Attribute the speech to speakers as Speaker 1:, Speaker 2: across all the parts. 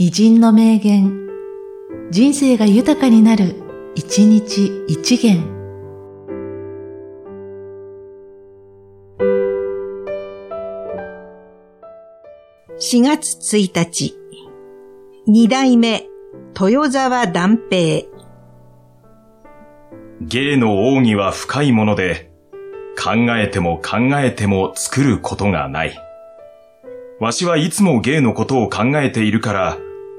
Speaker 1: 偉人の名言、人生が豊かになる、一日一元。
Speaker 2: 4月1日、二代目、豊沢断平。
Speaker 3: 芸の奥義は深いもので、考えても考えても作ることがない。わしはいつも芸のことを考えているから、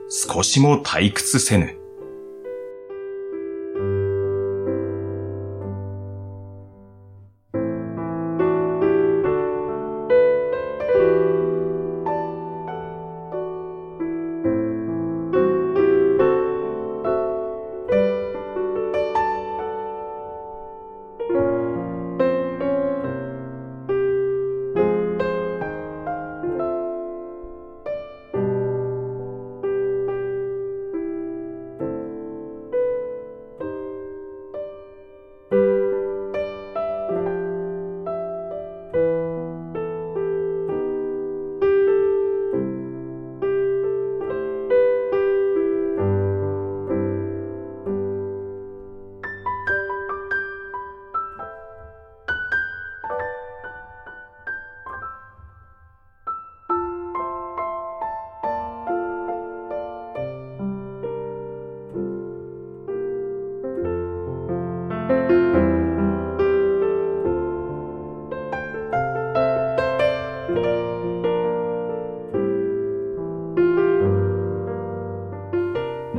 Speaker 3: 少しも退屈せぬ。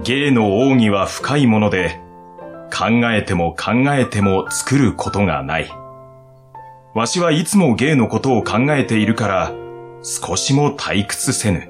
Speaker 3: 芸の奥義は深いもので、考えても考えても作ることがない。わしはいつも芸のことを考えているから、少しも退屈せぬ。